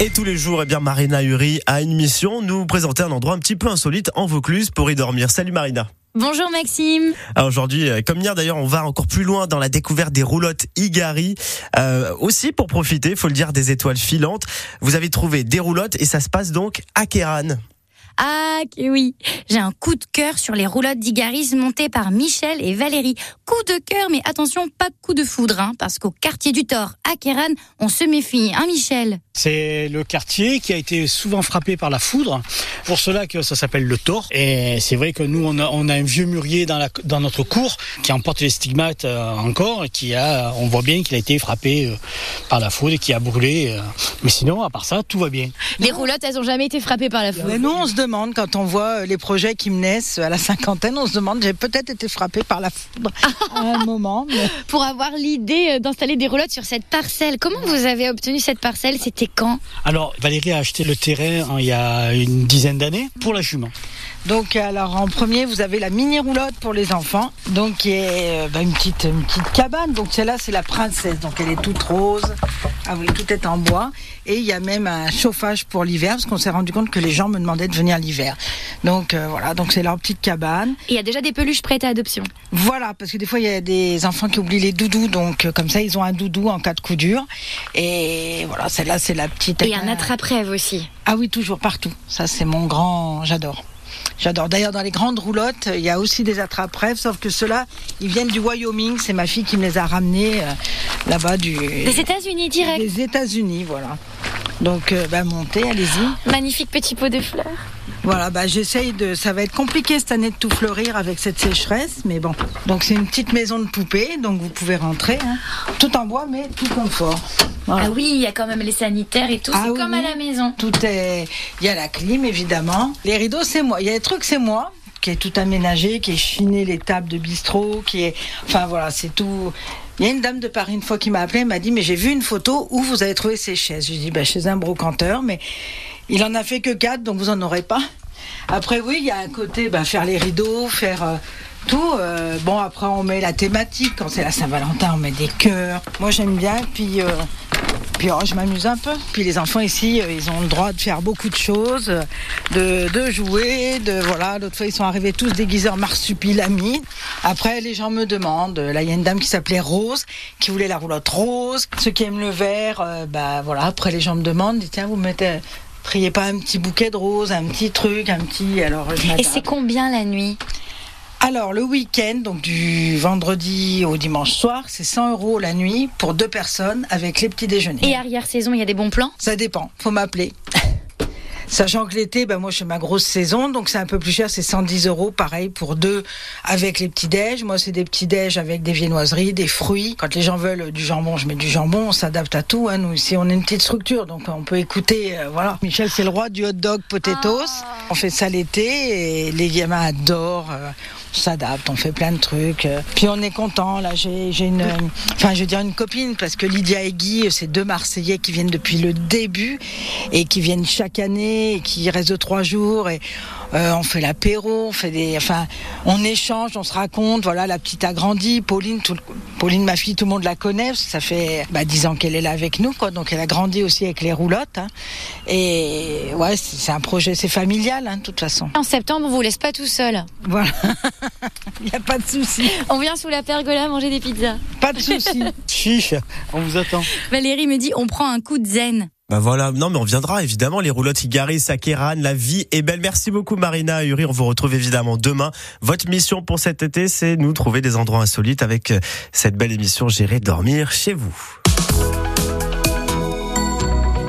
Et tous les jours, eh bien, Marina Uri a une mission, nous présenter un endroit un petit peu insolite en Vaucluse pour y dormir. Salut Marina. Bonjour Maxime. Alors aujourd'hui, euh, comme hier d'ailleurs, on va encore plus loin dans la découverte des roulottes Igari. Euh, aussi pour profiter, faut le dire, des étoiles filantes. Vous avez trouvé des roulottes et ça se passe donc à Kéran. Ah oui, j'ai un coup de cœur sur les roulottes d'Igaris montées par Michel et Valérie. Coup de cœur, mais attention, pas coup de foudre, hein, parce qu'au quartier du Thor, à Kéran, on se méfie, hein Michel? C'est le quartier qui a été souvent frappé par la foudre, pour cela que ça s'appelle le Thor. Et c'est vrai que nous, on a, on a un vieux mûrier dans, la, dans notre cour qui emporte les stigmates euh, encore, et qui a, on voit bien qu'il a été frappé euh, par la foudre et qui a brûlé. euh. Mais sinon, à part ça, tout va bien. Les roulottes, elles ont jamais été frappées par la foudre. Mais nous, on se demande, quand on voit euh, les projets qui me naissent à la cinquantaine, on se demande, j'ai peut-être été frappé par la foudre à un moment. mais- Pour avoir l'idée euh, d'installer des roulottes sur cette parcelle, comment vous avez obtenu cette parcelle? C'était quand? Alors, Valérie a acheté le terrain hein, il y a une dizaine d'années pour la jument. Donc, alors en premier, vous avez la mini roulotte pour les enfants, donc qui est euh, bah, une petite une petite cabane. Donc celle-là, c'est la princesse, donc elle est toute rose. Ah oui, tout est en bois. Et il y a même un chauffage pour l'hiver, parce qu'on s'est rendu compte que les gens me demandaient de venir l'hiver. Donc euh, voilà, donc c'est leur petite cabane. Et il y a déjà des peluches prêtes à adoption. Voilà, parce que des fois il y a des enfants qui oublient les doudous, donc euh, comme ça ils ont un doudou en cas de coup dur. Et voilà, celle-là c'est la petite. Et un attrape-rêve aussi. Ah oui, toujours partout. Ça c'est mon grand, j'adore. J'adore. D'ailleurs, dans les grandes roulottes, il y a aussi des attrape-rêves, sauf que ceux-là, ils viennent du Wyoming. C'est ma fille qui me les a ramenés euh, là-bas du, Des États-Unis direct. des États-Unis, voilà. Donc, euh, bah, montez, allez-y. Magnifique petit pot de fleurs. Voilà, bah, j'essaye de. Ça va être compliqué cette année de tout fleurir avec cette sécheresse, mais bon. Donc, c'est une petite maison de poupée, donc vous pouvez rentrer, hein. tout en bois, mais tout confort. Voilà. Ah oui, il y a quand même les sanitaires et tout. Ah c'est oui, comme à la maison. Tout est. Il y a la clim, évidemment. Les rideaux, c'est moi. Il y a des trucs, c'est moi qui est tout aménagé, qui est chiné les tables de bistrot, qui est. Enfin voilà, c'est tout. Il y a une dame de Paris une fois qui m'a appelé, elle m'a dit mais j'ai vu une photo où vous avez trouvé ces chaises. J'ai dit bah chez un brocanteur, mais il en a fait que quatre, donc vous en aurez pas. Après oui, il y a un côté bah, faire les rideaux, faire euh, tout. euh, bon après on met la thématique quand c'est la Saint-Valentin, on met des cœurs. Moi j'aime bien, puis. euh, puis oh, je m'amuse un peu. Puis les enfants ici, euh, ils ont le droit de faire beaucoup de choses, euh, de, de jouer, de voilà. L'autre fois, ils sont arrivés tous déguisés en marsupilami. Après, les gens me demandent. euh, Là, il y a une dame qui s'appelait Rose, qui voulait la roulotte rose. Ceux qui aiment le vert, bah voilà. Après, les gens me demandent, tiens, vous mettez, priez pas un petit bouquet de roses, un petit truc, un petit. Alors, Et c'est combien la nuit? Alors, le week-end, donc du vendredi au dimanche soir, c'est 100 euros la nuit pour deux personnes avec les petits déjeuners. Et arrière-saison, il y a des bons plans? Ça dépend, faut m'appeler. Sachant que l'été, ben moi, je fais ma grosse saison, donc c'est un peu plus cher, c'est 110 euros, pareil, pour deux avec les petits déj. Moi, c'est des petits déj avec des viennoiseries, des fruits. Quand les gens veulent du jambon, je mets du jambon, on s'adapte à tout. Hein. Nous, ici, on est une petite structure, donc on peut écouter, euh, voilà. Michel, c'est le roi du hot dog potatoes. On fait ça l'été et les gamins adorent. euh, s'adapte, on fait plein de trucs. euh. Puis on est content. Là, j'ai une, enfin, je veux dire une copine parce que Lydia et Guy, euh, c'est deux Marseillais qui viennent depuis le début et qui viennent chaque année et qui restent trois jours euh, on fait l'apéro, on fait des, enfin, on échange, on se raconte. Voilà, la petite a grandi. Pauline, tout le- Pauline, ma fille, tout le monde la connaît. parce que Ça fait bah, 10 ans qu'elle est là avec nous, quoi. Donc elle a grandi aussi avec les roulottes. hein. Et ouais, c'est c'est un projet, c'est familial, hein, de toute façon. En septembre, on vous laisse pas tout seul. Voilà, il n'y a pas de souci, On vient sous la pergola manger des pizzas. pas de souci. Chiche, on vous attend. Valérie me dit on prend un coup de zen. Bah voilà, non mais on viendra évidemment, les roulottes Igari, à Kéran, la vie est belle. Merci beaucoup Marina Uri, on vous retrouve évidemment demain. Votre mission pour cet été, c'est nous trouver des endroits insolites avec euh, cette belle émission Gérer dormir chez vous.